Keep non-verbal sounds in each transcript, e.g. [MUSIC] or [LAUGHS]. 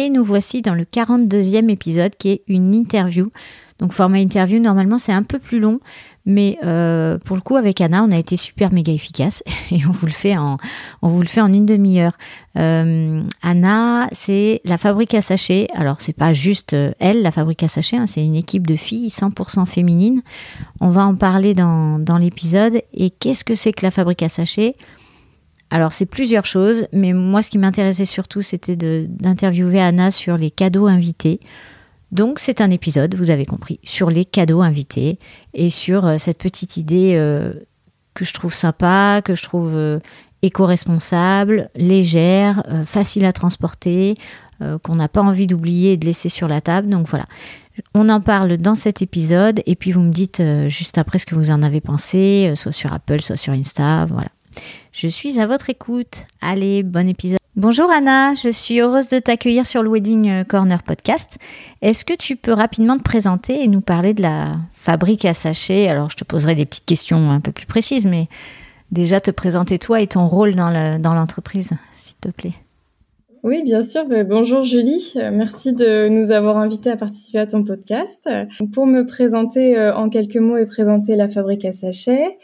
Et nous voici dans le 42e épisode qui est une interview. Donc format interview, normalement c'est un peu plus long, mais euh, pour le coup, avec Anna, on a été super méga efficace [LAUGHS] et on vous le fait en, une demi-heure. Euh, Anna, c'est la fabrique à sachets. Alors, c'est pas juste euh, elle, la fabrique à sachets, hein, c'est une équipe de filles 100% féminines. On va en parler dans, dans l'épisode. Et qu'est-ce que c'est que la fabrique à sachets? Alors c'est plusieurs choses, mais moi ce qui m'intéressait surtout c'était d'interviewer Anna sur les cadeaux invités. Donc c'est un épisode, vous avez compris, sur les cadeaux invités et sur euh, cette petite idée euh, que je trouve sympa, que je trouve euh, éco-responsable, légère, facile à transporter, qu'on n'a pas envie d'oublier et de laisser sur la table. Donc voilà, on en parle dans cet épisode et puis vous me dites juste après ce que vous en avez pensé, soit sur Apple, soit sur Insta, voilà. Je suis à votre écoute. Allez, bon épisode. Bonjour Anna, je suis heureuse de t'accueillir sur le Wedding Corner podcast. Est-ce que tu peux rapidement te présenter et nous parler de la fabrique à sachets? Alors je te poserai des petites questions un peu plus précises, mais déjà te présenter toi et ton rôle dans l'entreprise, s'il te plaît. Oui, bien sûr. Ben, bonjour Julie. Merci de nous avoir invités à participer à ton podcast. Pour me présenter euh, en quelques mots et présenter la fabrique à sachets,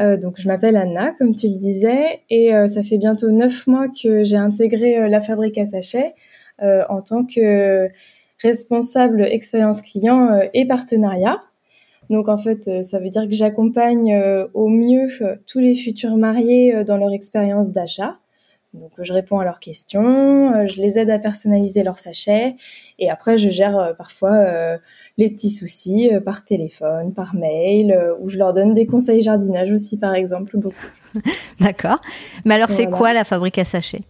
euh, donc je m'appelle Anna, comme tu le disais, et euh, ça fait bientôt neuf mois que j'ai intégré euh, la fabrique à sachets en tant que responsable expérience client et partenariat. Donc en fait, ça veut dire que j'accompagne au mieux tous les futurs mariés dans leur expérience d'achat. Donc je réponds à leurs questions, je les aide à personnaliser leurs sachets et après je gère parfois les petits soucis euh, par téléphone, par mail, euh, ou je leur donne des conseils jardinage aussi, par exemple, beaucoup. [LAUGHS] D'accord. Mais alors, c'est quoi la fabrique à sachets?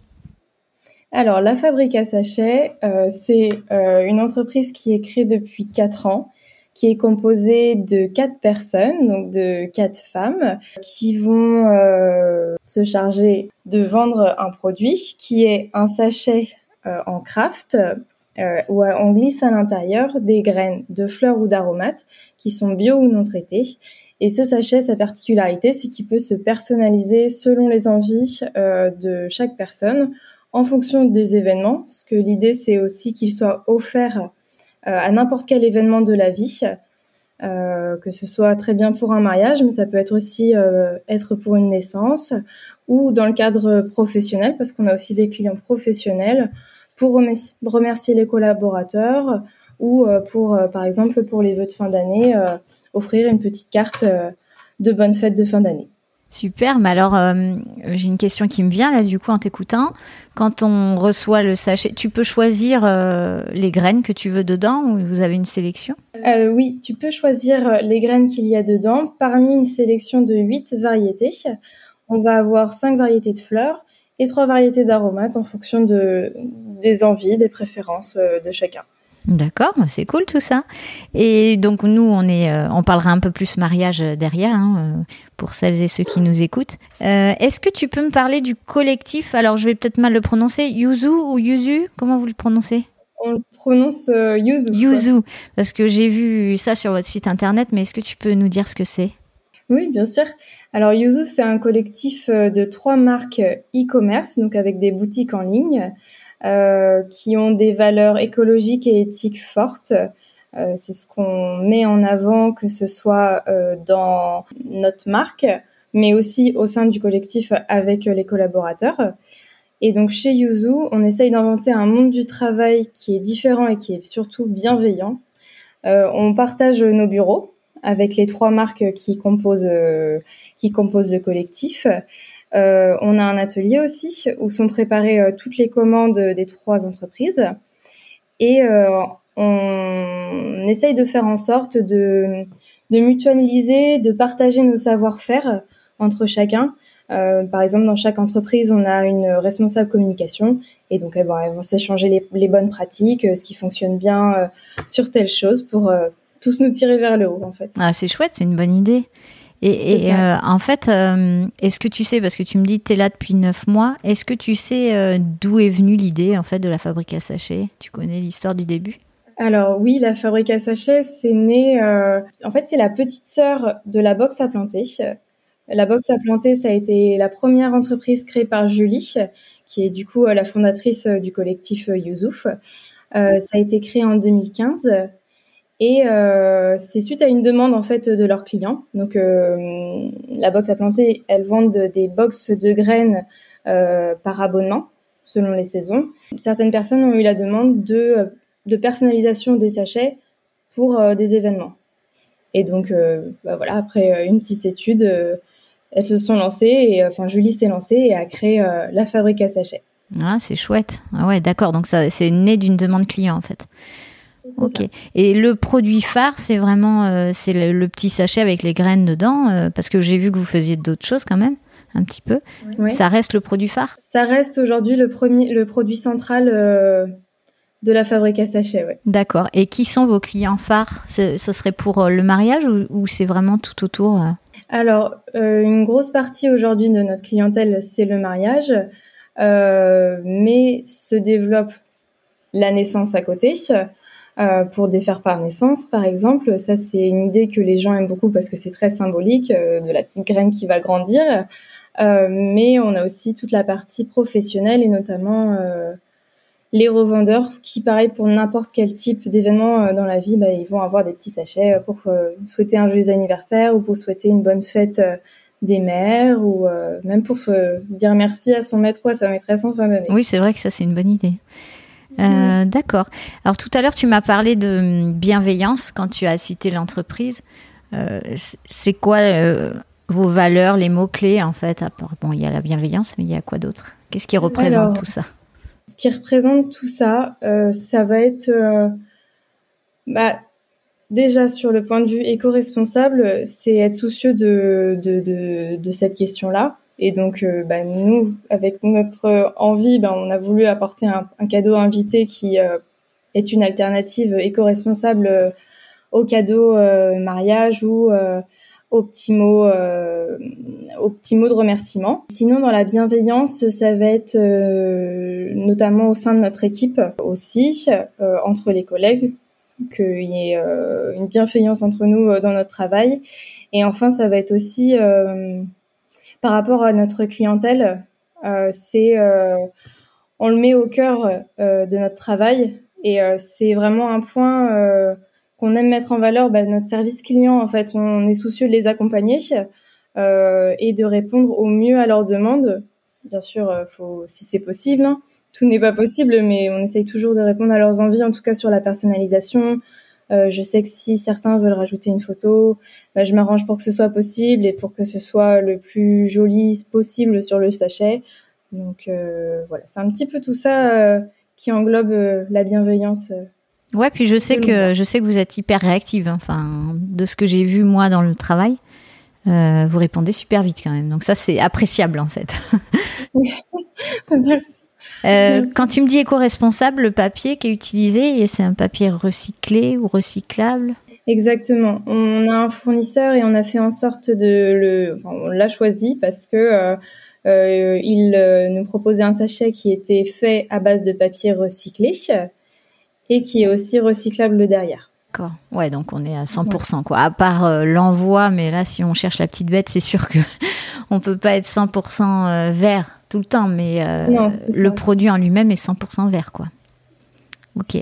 Alors, la fabrique à sachets, euh, c'est une entreprise qui est créée depuis 4 ans qui est composée de quatre personnes, donc de quatre femmes, qui vont se charger de vendre un produit qui est un sachet en craft euh, où on glisse à l'intérieur des graines de fleurs ou d'aromates qui sont bio ou non traitées. Et ce sachet, sa particularité, c'est qu'il peut se personnaliser selon les envies euh, de chaque personne en fonction des événements, parce que l'idée, c'est aussi qu'il soit offert euh, à n'importe quel événement de la vie, euh, que ce soit très bien pour un mariage, mais ça peut être aussi euh, être pour une naissance ou dans le cadre professionnel, parce qu'on a aussi des clients professionnels pour remercier les collaborateurs ou euh, pour, euh, par exemple, pour les vœux de fin d'année, euh, offrir une petite carte de bonne fête de fin d'année. Super, mais alors j'ai une question qui me vient là du coup en t'écoutant. Quand on reçoit le sachet, tu peux choisir les graines que tu veux dedans ou vous avez une sélection? Oui, tu peux choisir les graines qu'il y a dedans parmi une sélection de 8 variétés. On va avoir 5 variétés de fleurs et 3 variétés d'aromates en fonction de, des envies, des préférences euh, de chacun. D'accord, c'est cool tout ça. Et donc nous, on est, euh, on parlera un peu plus mariage derrière hein, euh, pour celles et ceux qui nous écoutent. Est-ce que tu peux me parler du collectif? Alors je vais peut-être mal le prononcer, Yuzu ou Yuzu? Comment vous le prononcez? On le prononce Yuzu. Yuzu, parce que j'ai vu ça sur votre site internet, mais est-ce que tu peux nous dire ce que c'est? Oui, bien sûr. Alors Yuzu, c'est un collectif de trois marques e-commerce, donc avec des boutiques en ligne, euh, qui ont des valeurs écologiques et éthiques fortes. Euh, c'est ce qu'on met en avant, que ce soit euh, dans notre marque, mais aussi au sein du collectif avec les collaborateurs. Et donc chez Yuzu, on essaye d'inventer un monde du travail qui est différent et qui est surtout bienveillant. Euh, on partage nos bureaux avec les trois marques qui composent euh, qui composent le collectif. Euh, on a un atelier aussi où sont préparées euh, toutes les commandes des trois entreprises et euh, on essaye de faire en sorte de, de mutualiser, de partager nos savoir-faire entre chacun. Euh, par exemple, dans chaque entreprise, on a une responsable communication et donc elles vont, s'échanger les, les, bonnes pratiques, ce qui fonctionne bien sur telle chose pour tous nous tirer vers le haut en fait. Ah, c'est chouette, c'est une bonne idée. Et, et euh, en fait, euh, est-ce que tu sais, parce que tu me dis que tu es là depuis neuf mois, est-ce que tu sais euh, d'où est venue l'idée en fait de la fabrique à sachets? Tu connais l'histoire du début? Alors oui, la fabrique à sachets, c'est né. en fait, c'est la petite sœur de la box à planter. La box à planter, ça a été la première entreprise créée par Julie, qui est du coup la fondatrice du collectif Youssouf. ça a été créé en 2015 et euh, c'est suite à une demande en fait de leurs clients. Donc euh, la box à planter, elles vendent des box de graines euh, par abonnement selon les saisons. Certaines personnes ont eu la demande de, de personnalisation des sachets pour des événements. Et donc bah voilà, après une petite étude, elles se sont lancées et enfin Julie s'est lancée et a créé la fabrique à sachets. Ah, c'est chouette. Ah ouais, d'accord. Donc ça, c'est né d'une demande client en fait. Ok. Et le produit phare, c'est vraiment euh, c'est le, petit sachet avec les graines dedans, euh, parce que j'ai vu que vous faisiez d'autres choses quand même, un petit peu. Ça reste le produit phare? Ça reste aujourd'hui le, premier, le produit central euh, de la fabrique à sachets. Ouais. D'accord. Et qui sont vos clients phares? Ce serait pour le mariage ou, c'est vraiment tout autour Alors, une grosse partie aujourd'hui de notre clientèle, c'est le mariage, mais se développe la naissance à côté. Euh, pour défaire par naissance, par exemple. Ça, c'est une idée que les gens aiment beaucoup parce que c'est très symbolique euh, de la petite graine qui va grandir. Euh, mais on a aussi toute la partie professionnelle et notamment les revendeurs qui, pareil, pour n'importe quel type d'événement dans la vie, bah, ils vont avoir des petits sachets pour souhaiter un joyeux anniversaire ou pour souhaiter une bonne fête des mères ou même pour se dire merci à son maître ou à sa maîtresse en fin d'année. Oui, c'est vrai que ça, c'est une bonne idée. Euh, d'accord. Alors tout à l'heure, tu m'as parlé de bienveillance quand tu as cité l'entreprise. Euh, c'est quoi euh, vos valeurs, les mots-clés en fait Bon, il y a la bienveillance, mais il y a quoi d'autre? Qu'est-ce qui représente tout ça? Ce qui représente tout ça, ça va être... Bah, déjà sur le point de vue éco-responsable, c'est être soucieux de, de, de, de cette question-là. Et donc, euh, bah, nous, avec notre envie, bah, on a voulu apporter un, cadeau invité qui euh, est une alternative éco-responsable euh, au cadeau mariage ou au petit mot, au petit mot de remerciement. Sinon, dans la bienveillance, ça va être notamment au sein de notre équipe aussi, entre les collègues, qu'il y ait une bienveillance entre nous dans notre travail. Et enfin, ça va être aussi par rapport à notre clientèle, euh, c'est euh, on le met au cœur euh, de notre travail et c'est vraiment un point qu'on aime mettre en valeur. Bah, notre service client, en fait, on est soucieux de les accompagner et de répondre au mieux à leurs demandes. Bien sûr, faut, si c'est possible, hein. tout n'est pas possible, mais on essaye toujours de répondre à leurs envies, en tout cas sur la personnalisation, euh, je sais que si certains veulent rajouter une photo, bah, je m'arrange pour que ce soit possible et pour que ce soit le plus joli possible sur le sachet. Donc euh, voilà, c'est un petit peu tout ça euh, qui englobe la bienveillance. Ouais, puis je sais que je sais que vous êtes hyper réactive. Hein. Enfin, de ce que j'ai vu moi dans le travail, vous répondez super vite quand même. Donc ça, c'est appréciable en fait. [LAUGHS] Merci. Euh, quand tu me dis éco-responsable, le papier qui est utilisé, c'est un papier recyclé ou recyclable? Exactement. On a un fournisseur et on a fait en sorte de le, enfin, on l'a choisi parce que euh, euh, il nous proposait un sachet qui était fait à base de papier recyclé et qui est aussi recyclable derrière. D'accord. Ouais, donc on est à 100%, quoi. À part l'envoi, mais là, si on cherche la petite bête, c'est sûr que [LAUGHS] on peut pas être 100% vert tout le temps, mais euh, le produit en lui-même est 100% vert, quoi. Ok.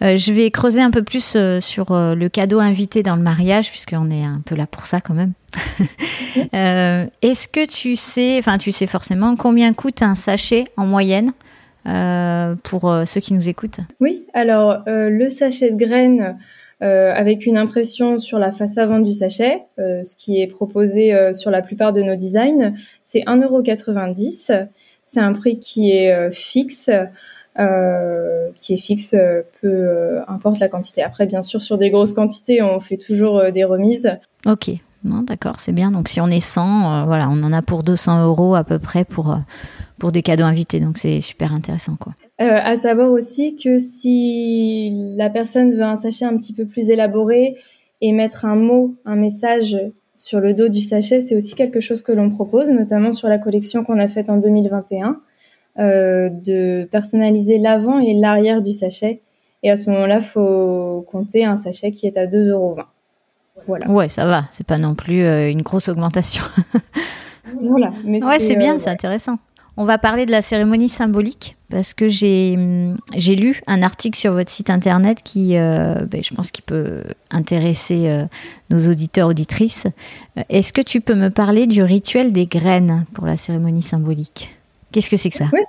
Euh, je vais creuser un peu plus euh, sur le cadeau invité dans le mariage, puisqu'on est un peu là pour ça quand même. [LAUGHS] Est-ce que tu sais, enfin tu sais forcément combien coûte un sachet en moyenne pour ceux qui nous écoutent Oui, alors le sachet de graines avec une impression sur la face avant du sachet, ce qui est proposé sur la plupart de nos designs, c'est 1,90€. C'est un prix qui est fixe. Euh, qui est fixe, euh, peu euh, importe la quantité. Après, bien sûr, sur des grosses quantités, on fait toujours des remises. Ok, d'accord, c'est bien. Donc si on est 100, voilà, on en a pour 200 euros à peu près pour, pour des cadeaux invités. Donc c'est super intéressant. Quoi. à savoir aussi que si la personne veut un sachet un petit peu plus élaboré et mettre un mot, un message sur le dos du sachet, c'est aussi quelque chose que l'on propose, notamment sur la collection qu'on a faite en 2021. Euh, de personnaliser l'avant et l'arrière du sachet. Et à ce moment-là, faut compter un sachet qui est à 2,20 euros. Voilà. Ouais, ça va. C'est pas non plus euh, une grosse augmentation. [LAUGHS] voilà. Mais ouais, c'est bien, euh, c'est intéressant. On va parler de la cérémonie symbolique parce que j'ai hum, lu un article sur votre site internet qui, ben, je pense, qui peut intéresser nos auditeurs auditrices. Est-ce que tu peux me parler du rituel des graines pour la cérémonie symbolique? Qu'est-ce que c'est que ça? Oui,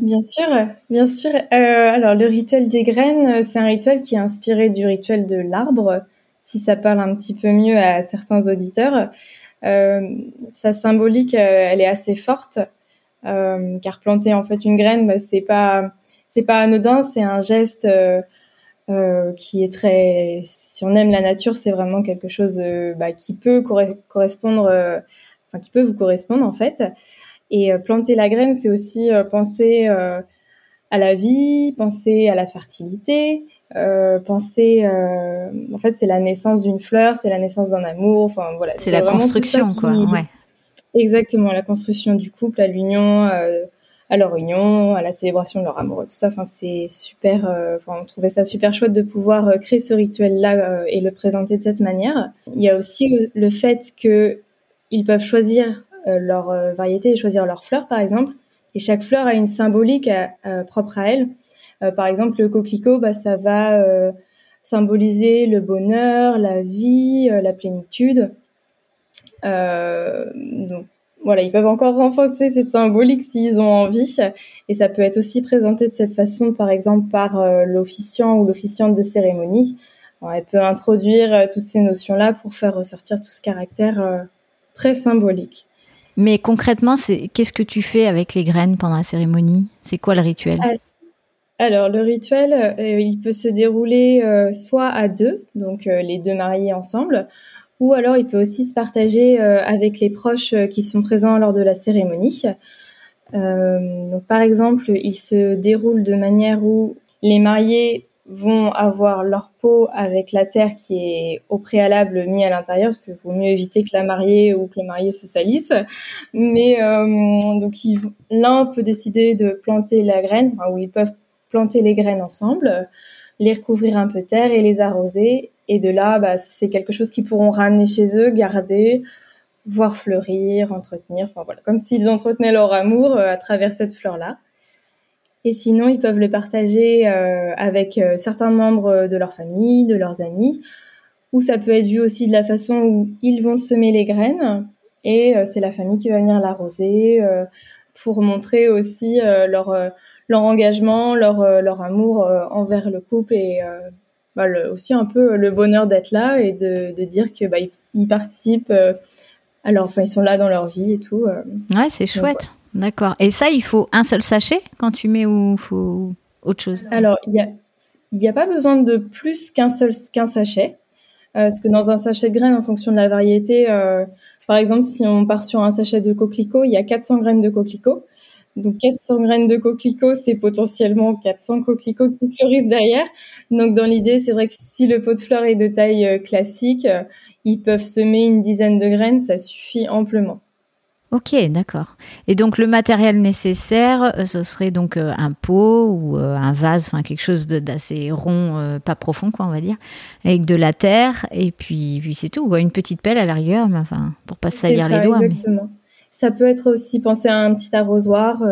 bien sûr, bien sûr. Euh, alors le rituel des graines, c'est un rituel qui est inspiré du rituel de l'arbre, si ça parle un petit peu mieux à certains auditeurs. Euh, sa symbolique, euh, elle est assez forte, car planter en fait une graine, bah, c'est pas c'est pas anodin, c'est un geste qui est très. Si on aime la nature, c'est vraiment quelque chose bah, qui peut correspondre, enfin qui peut vous correspondre en fait. Et euh, planter la graine, c'est aussi euh, penser euh, à la vie, penser à la fertilité, penser. en fait, c'est la naissance d'une fleur, c'est la naissance d'un amour. Enfin voilà. C'est la construction, quoi. Ouais. Exactement, la construction du couple, à l'union, à leur union, à la célébration de leur amour, tout ça. Enfin, c'est super. Enfin, on trouvait ça super chouette de pouvoir créer ce rituel-là et le présenter de cette manière. Il y a aussi le fait que ils peuvent choisir euh, leur euh, variété et choisir leurs fleurs, par exemple. Et chaque fleur a une symbolique euh, propre à elle. par exemple, le coquelicot, bah, ça va symboliser le bonheur, la vie, la plénitude. Donc voilà, ils peuvent encore renforcer cette symbolique s'ils ont envie. Et ça peut être aussi présenté de cette façon, par exemple, par l'officiant ou l'officiante de cérémonie. elle peut introduire toutes ces notions-là pour faire ressortir tout ce caractère très symbolique. Mais concrètement, qu'est-ce que tu fais avec les graines pendant la cérémonie? C'est quoi le rituel? Alors le rituel, euh, il peut se dérouler euh, soit à deux, donc euh, les deux mariés ensemble, ou alors il peut aussi se partager avec les proches qui sont présents lors de la cérémonie. donc par exemple, il se déroule de manière où les mariés vont avoir leur peau avec la terre qui est au préalable mis à l'intérieur, parce qu'il vaut mieux éviter que la mariée ou que le marié se salisse. Mais euh, donc l'un peut décider de planter la graine, ou ils peuvent planter les graines ensemble, les recouvrir un peu terre et les arroser. Et de là, bah, c'est quelque chose qu'ils pourront ramener chez eux, garder, voir fleurir, entretenir, enfin voilà, comme s'ils entretenaient leur amour euh, à travers cette fleur-là. Et sinon, ils peuvent le partager euh, avec euh, certains membres de leur famille, de leurs amis, ou ça peut être vu aussi de la façon où ils vont semer les graines et c'est la famille qui va venir l'arroser pour montrer aussi leur leur engagement, leur leur amour envers le couple et bah, aussi un peu le bonheur d'être là et de, de dire que bah, ils, participent. alors, enfin, ils sont là dans leur vie et tout. ouais, c'est chouette. D'accord. Et ça, il faut un seul sachet quand tu mets ou faut autre chose? Alors, il n'y a, y a pas besoin de plus qu'un seul qu'un sachet. Euh, parce que dans un sachet de graines, en fonction de la variété, euh, par exemple, si on part sur un sachet de coquelicot, il y a 400 graines de coquelicot. Donc 400 graines de coquelicot, c'est potentiellement 400 coquelicots qui fleurissent derrière. Donc dans l'idée, c'est vrai que si le pot de fleurs est de taille euh, classique, ils peuvent semer une dizaine de graines, ça suffit amplement. Ok, d'accord. Et donc le matériel nécessaire, euh, ce serait donc euh, un pot ou euh, un vase, enfin quelque chose d'assez rond, pas profond quoi, on va dire, avec de la terre et puis, puis c'est tout. Une petite pelle à l'arrière, mais enfin pour pas se salir les doigts. Exactement. Ça peut être aussi penser à un petit arrosoir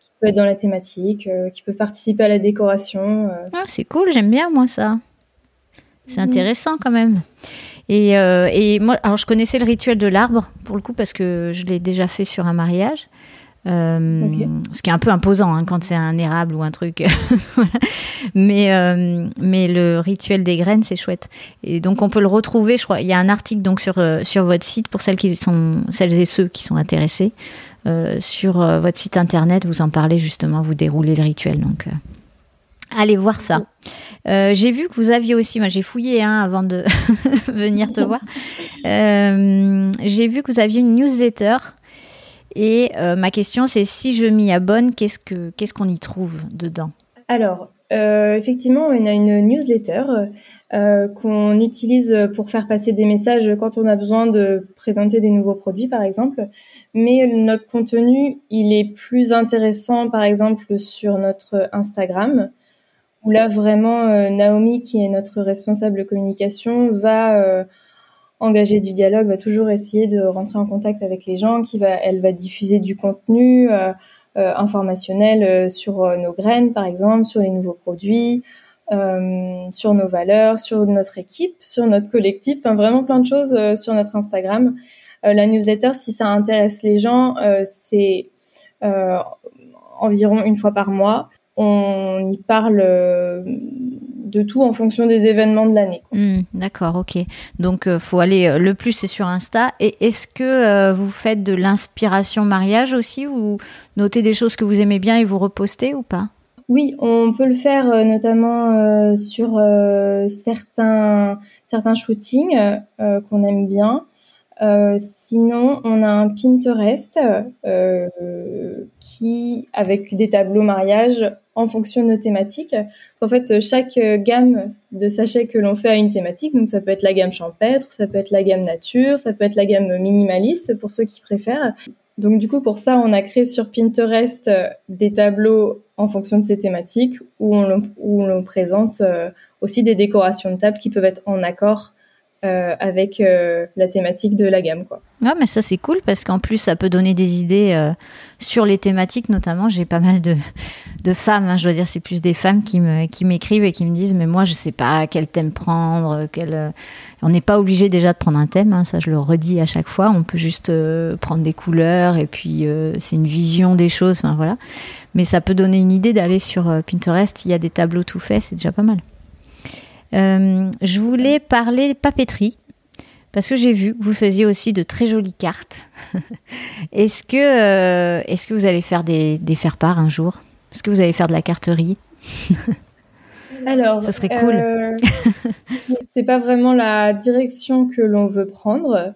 qui peut être dans la thématique, qui peut participer à la décoration. Ah, c'est cool, j'aime bien moi ça. C'est intéressant quand même. Et, et, moi, alors je connaissais le rituel de l'arbre pour le coup parce que je l'ai déjà fait sur un mariage. Euh, ce qui est un peu imposant hein, quand c'est un érable ou un truc. [LAUGHS] mais, euh, mais le rituel des graines, c'est chouette. Et donc on peut le retrouver, je crois. Il y a un article donc sur, euh, sur votre site pour celles, qui sont, celles et ceux qui sont intéressés. sur votre site internet, vous en parlez justement, vous déroulez le rituel. Donc allez voir ça. j'ai vu que vous aviez aussi, moi j'ai fouillé hein, avant de [LAUGHS] venir te [LAUGHS] voir. j'ai vu que vous aviez une newsletter et euh, ma question, c'est si je m'y abonne, qu'est-ce que qu'est-ce qu'on y trouve dedans? Alors, euh, effectivement, on a une newsletter euh, qu'on utilise pour faire passer des messages quand on a besoin de présenter des nouveaux produits, par exemple. Mais notre contenu, il est plus intéressant, par exemple, sur notre Instagram, où là, vraiment, Naomi, qui est notre responsable communication, va engager du dialogue, va toujours essayer de rentrer en contact avec les gens, qui va, elle va diffuser du contenu euh, euh, informationnel euh, sur nos graines, par exemple, sur les nouveaux produits, sur nos valeurs, sur notre équipe, sur notre collectif, enfin vraiment plein de choses sur notre Instagram. la newsletter, si ça intéresse les gens, c'est environ une fois par mois. On y parle de tout en fonction des événements de l'année. Hmm, d'accord, ok. Donc euh, faut aller euh, le plus c'est sur Insta. Et est-ce que euh, vous faites de l'inspiration mariage aussi ou notez des choses que vous aimez bien et vous repostez ou pas? Oui, on peut le faire notamment sur certains certains shootings qu'on aime bien. Sinon, on a un Pinterest qui, avec des tableaux mariage, en fonction de nos thématiques. En fait, chaque euh, gamme de sachets que l'on fait a une thématique. Donc, ça peut être la gamme champêtre, ça peut être la gamme nature, ça peut être la gamme minimaliste pour ceux qui préfèrent. Donc, du coup, pour ça, on a créé sur Pinterest euh, des tableaux en fonction de ces thématiques où on, où on présente euh, aussi des décorations de table qui peuvent être en accord euh, avec euh, la thématique de la gamme. Quoi. Ah, mais ça c'est cool parce qu'en plus ça peut donner des idées euh, sur les thématiques notamment. J'ai pas mal de, de femmes, hein, je dois dire c'est plus des femmes qui, me, qui m'écrivent et qui me disent mais moi je sais pas quel thème prendre. Quel... On n'est pas obligé déjà de prendre un thème, hein, ça je le redis à chaque fois. On peut juste prendre des couleurs et puis c'est une vision des choses. Voilà. Mais ça peut donner une idée d'aller sur Pinterest. Il y a des tableaux tout faits, c'est déjà pas mal. Euh, je voulais parler papeterie parce que j'ai vu que vous faisiez aussi de très jolies cartes. [LAUGHS] est-ce que, euh, est-ce que vous allez faire des, des faire-part un jour? Est-ce que vous allez faire de la carterie? [LAUGHS] Alors, ça serait cool. Euh, [LAUGHS] c'est pas vraiment la direction que l'on veut prendre.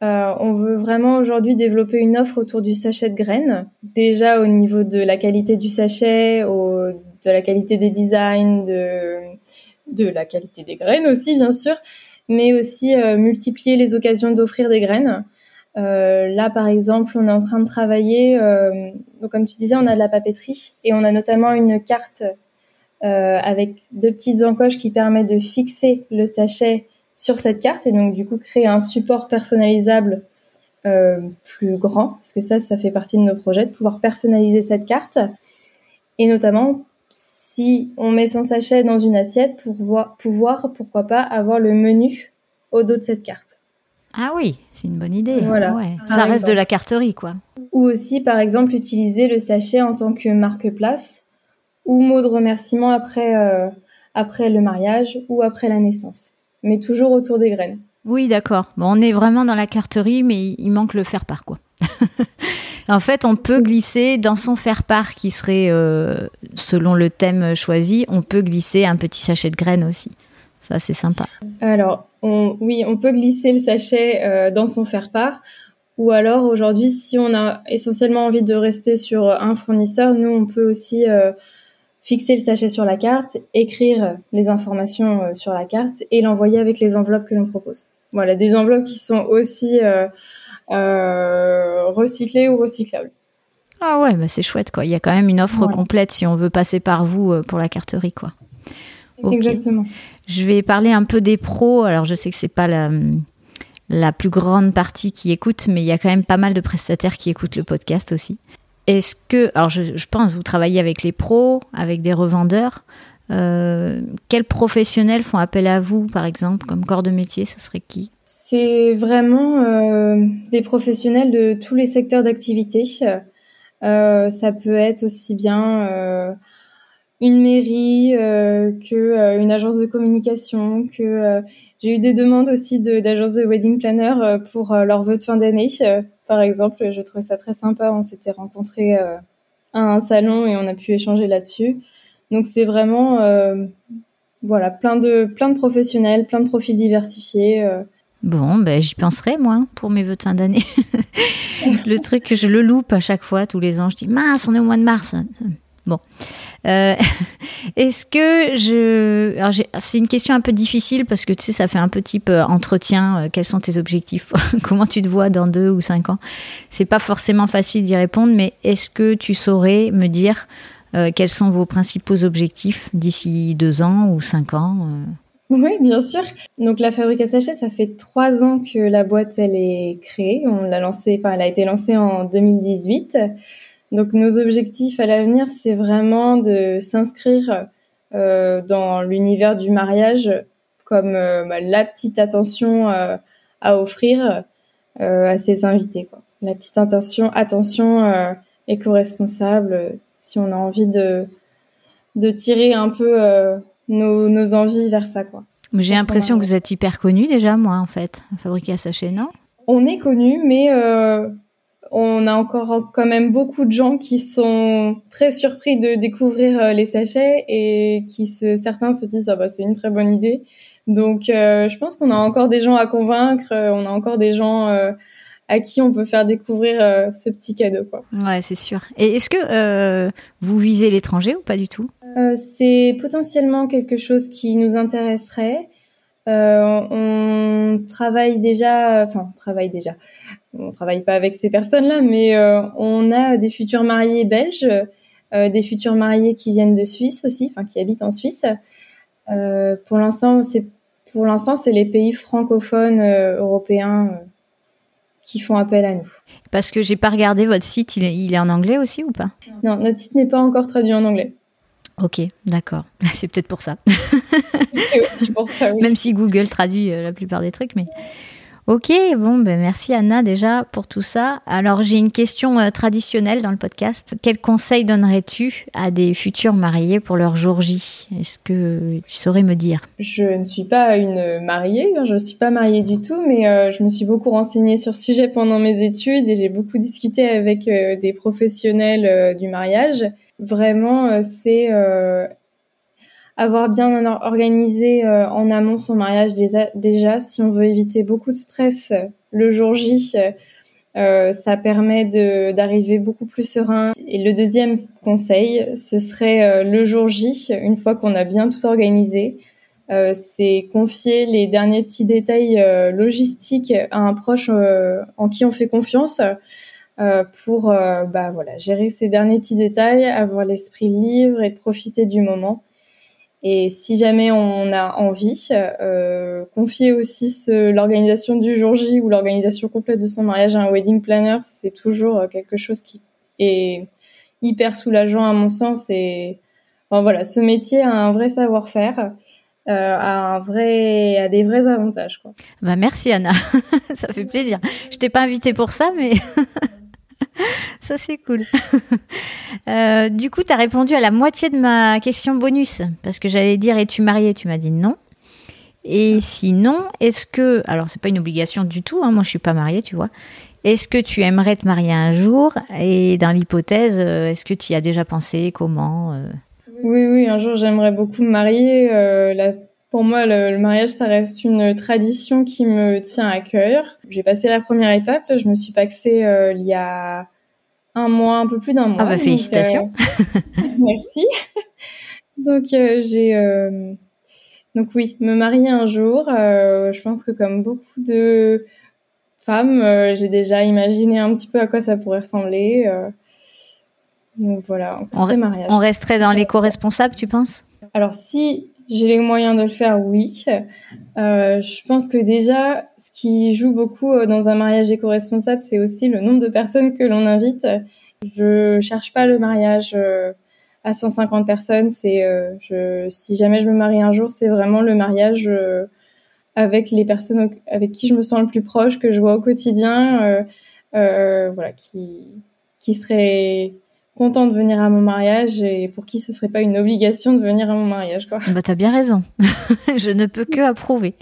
on veut vraiment aujourd'hui développer une offre autour du sachet de graines, déjà au niveau de la qualité du sachet, au, de la qualité des designs, de, de la qualité des graines aussi, bien sûr, mais aussi euh, multiplier les occasions d'offrir des graines. Euh, là, par exemple, on est en train de travailler, euh, comme tu disais, on a de la papeterie et on a notamment une carte avec deux petites encoches qui permettent de fixer le sachet sur cette carte et donc du coup créer un support personnalisable plus grand, parce que ça, ça fait partie de nos projets, de pouvoir personnaliser cette carte et notamment si on met son sachet dans une assiette pour pouvoir, pourquoi pas, avoir le menu au dos de cette carte. Ah oui, c'est une bonne idée. Voilà. Ça reste de la carterie, quoi. Ou aussi, par exemple, utiliser le sachet en tant que marque-place ou mot de remerciement après, euh, après le mariage ou après la naissance. Mais toujours autour des graines. Oui, d'accord. Bon, on est vraiment dans la carterie, mais il manque le faire-part, quoi. [LAUGHS] En fait, on peut glisser dans son faire-part qui serait euh, selon le thème choisi, on peut glisser un petit sachet de graines aussi. Ça, c'est sympa. Alors, oui, on peut glisser le sachet euh, dans son faire-part. Ou alors, aujourd'hui, si on a essentiellement envie de rester sur un fournisseur, nous, on peut aussi euh, fixer le sachet sur la carte, écrire les informations sur la carte et l'envoyer avec les enveloppes que l'on propose. Voilà, des enveloppes qui sont aussi recyclés ou recyclables. Ah ouais, bah c'est chouette quoi. Il y a quand même une offre complète si on veut passer par vous euh, pour la carterie quoi. Exactement. Je vais parler un peu des pros. Alors je sais que c'est pas la, la plus grande partie qui écoute, mais il y a quand même pas mal de prestataires qui écoutent le podcast aussi. Est-ce que, alors je, je pense, vous travaillez avec les pros, avec des revendeurs. quels professionnels font appel à vous, par exemple, comme corps de métier Ce serait qui? C'est vraiment des professionnels de tous les secteurs d'activité. ça peut être aussi bien une mairie, euh, que euh, une agence de communication, que euh, j'ai eu des demandes aussi d'agences de, wedding planner pour leur vœu de fin d'année. par exemple, je trouvais ça très sympa. On s'était rencontrés à un salon et on a pu échanger là-dessus. Donc c'est vraiment voilà plein de plein de professionnels, plein de profils diversifiés. Bon, ben j'y penserai moi pour mes vœux de fin d'année. [LAUGHS] le truc je le loupe à chaque fois tous les ans, je dis mince, on est au mois de mars. Bon. Euh, [LAUGHS] est-ce que je. Alors c'est une question un peu difficile parce que tu sais, ça fait un peu type euh, entretien. Euh, quels sont tes objectifs? [LAUGHS] Comment tu te vois dans deux ou cinq ans? C'est pas forcément facile d'y répondre, mais est-ce que tu saurais me dire quels sont vos principaux objectifs d'ici deux ans ou cinq ans Oui, bien sûr. Donc la fabrique à sachets, ça fait trois ans que la boîte elle est créée. On l'a lancée, enfin elle a été lancée en 2018. Donc nos objectifs à l'avenir, c'est vraiment de s'inscrire euh, dans l'univers du mariage comme euh, bah, la petite attention euh, à offrir à ses invités. La petite attention, attention éco-responsable, si on a envie de, de tirer un peu nos, nos envies vers ça. Quoi. J'ai l'impression que vous êtes hyper connu déjà, moi, en fait, fabriqué à sachet, non? On est connu, mais on a encore quand même beaucoup de gens qui sont très surpris de découvrir euh, les sachets et qui se, certains se disent ah bah c'est une très bonne idée. Donc euh, je pense qu'on a encore des gens à convaincre, euh, on a encore des gens à qui on peut faire découvrir ce petit cadeau quoi. Ouais, c'est sûr. Et est-ce que vous visez l'étranger ou pas du tout? C'est potentiellement quelque chose qui nous intéresserait. Euh, on travaille déjà, enfin on travaille déjà, on travaille pas avec ces personnes-là, mais euh, on a des futurs mariés belges, euh, des futurs mariés qui viennent de Suisse aussi, enfin qui habitent en Suisse. pour l'instant, c'est pour l'instant c'est les pays francophones européens qui font appel à nous. Parce que j'ai pas regardé votre site, il est en anglais aussi ou pas? Non, notre site n'est pas encore traduit en anglais. Ok, d'accord. [LAUGHS] C'est peut-être pour ça. aussi pour ça, Même si Google traduit euh, la plupart des trucs, mais Ok, bon, ben merci Anna déjà pour tout ça. Alors j'ai une question euh, traditionnelle dans le podcast. Quel conseil donnerais-tu à des futurs mariés pour leur jour J? Est-ce que tu saurais me dire? Je ne suis pas une mariée, hein, je ne suis pas mariée du tout, mais euh, je me suis beaucoup renseignée sur ce sujet pendant mes études et j'ai beaucoup discuté avec des professionnels du mariage. Vraiment, c'est avoir bien organisé euh, en amont son mariage déjà, si on veut éviter beaucoup de stress le jour J, euh, ça permet d'arriver beaucoup plus serein. Et le deuxième conseil, ce serait euh, le jour J, une fois qu'on a bien tout organisé, c'est confier les derniers petits détails logistiques à un proche en qui on fait confiance. pour bah voilà gérer ces derniers petits détails, avoir l'esprit libre et profiter du moment. Et si jamais on a envie, euh, confier aussi l'organisation du jour J ou l'organisation complète de son mariage à un wedding planner, c'est toujours euh, quelque chose qui est hyper soulageant à mon sens. Et voilà, ce métier a un vrai savoir-faire. Euh, a un vrai, a des vrais avantages. Quoi. Bah merci Anna, [LAUGHS] ça fait plaisir. Je t'ai pas invité pour ça, mais [LAUGHS] Ça, c'est cool. [LAUGHS] Euh, du coup, tu as répondu à la moitié de ma question bonus. Parce que j'allais dire Es-tu mariée Tu m'as dit non. Et sinon, est-ce que. Alors, c'est pas une obligation du tout. Hein, moi, je suis pas mariée, tu vois. Est-ce que tu aimerais te marier un jour? Et dans l'hypothèse, euh, est-ce que tu y as déjà pensé? Comment euh? Oui, oui, un jour, j'aimerais beaucoup me marier. Pour moi, le, mariage, ça reste une tradition qui me tient à cœur. J'ai passé la première étape. je me suis paxée il y a un mois, un peu plus d'un mois. Ah bah félicitations. Euh, [LAUGHS] merci. donc euh, j'ai euh, donc oui, me marier un jour. je pense que comme beaucoup de femmes, j'ai déjà imaginé un petit peu à quoi ça pourrait ressembler. donc voilà, on, mariage. on resterait dans l'éco-responsable, tu penses? Alors si j'ai les moyens de le faire, oui. je pense que déjà, ce qui joue beaucoup dans un mariage éco-responsable, c'est aussi le nombre de personnes que l'on invite. Je cherche pas le mariage euh, à 150 personnes. C'est, je, si jamais je me marie un jour, c'est vraiment le mariage avec les personnes avec qui je me sens le plus proche, que je vois au quotidien, voilà, qui qui seraient content de venir à mon mariage et pour qui ce serait pas une obligation de venir à mon mariage quoi. Bah t'as bien raison. [LAUGHS] je ne peux que approuver.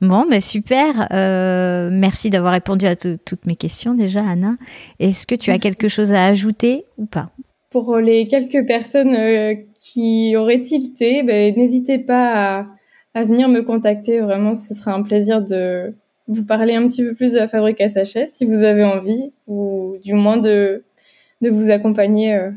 Bon, mais super. Euh, merci d'avoir répondu à toutes mes questions déjà, Anna. Est-ce que tu as quelque chose à ajouter ou pas? Pour les quelques personnes euh, qui auraient tilté, ben, n'hésitez pas à, à, venir me contacter. Vraiment, ce sera un plaisir de vous parler un petit peu plus de la fabrique à sachets si vous avez envie, ou du moins de de vous accompagner euh,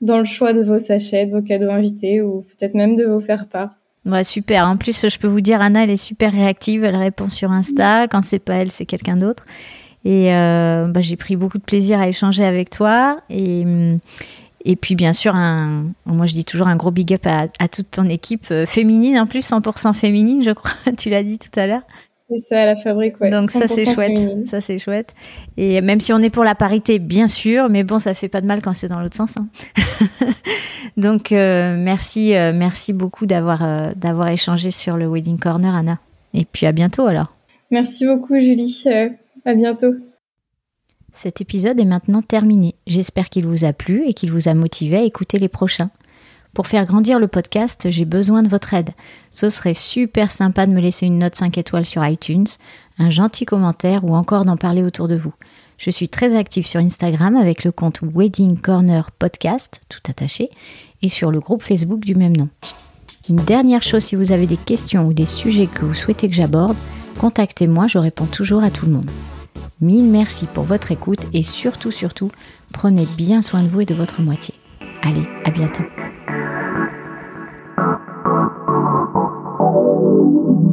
dans le choix de vos sachets, de vos cadeaux invités ou peut-être même de vous faire part. Ouais, super. En plus, je peux vous dire, Anna, elle est super réactive. Elle répond sur Insta. Quand c'est pas elle, c'est quelqu'un d'autre. Et euh, bah, j'ai pris beaucoup de plaisir à échanger avec toi. Et, puis, bien sûr, moi, je dis toujours un gros big up à, à toute ton équipe euh, féminine, en plus 100% féminine, je crois. [LAUGHS] tu l'as dit tout à l'heure. C'est ça, la fabrique, ouais. Donc ça, c'est chouette. Ça, c'est chouette. Et même si on est pour la parité, bien sûr, mais bon, ça fait pas de mal quand c'est dans l'autre sens. Hein. [LAUGHS] Donc, euh, merci, euh, merci beaucoup d'avoir euh, d'avoir échangé sur le Wedding Corner, Anna. Et puis à bientôt alors. Merci beaucoup, Julie. à bientôt. Cet épisode est maintenant terminé. J'espère qu'il vous a plu et qu'il vous a motivé à écouter les prochains. Pour faire grandir le podcast, j'ai besoin de votre aide. Ce serait super sympa de me laisser une note 5 étoiles sur iTunes, un gentil commentaire ou encore d'en parler autour de vous. Je suis très active sur Instagram avec le compte Wedding Corner Podcast, tout attaché, et sur le groupe Facebook du même nom. Une dernière chose, si vous avez des questions ou des sujets que vous souhaitez que j'aborde, contactez-moi, je réponds toujours à tout le monde. Mille merci pour votre écoute et surtout, surtout, prenez bien soin de vous et de votre moitié. Allez, à bientôt. Thank you.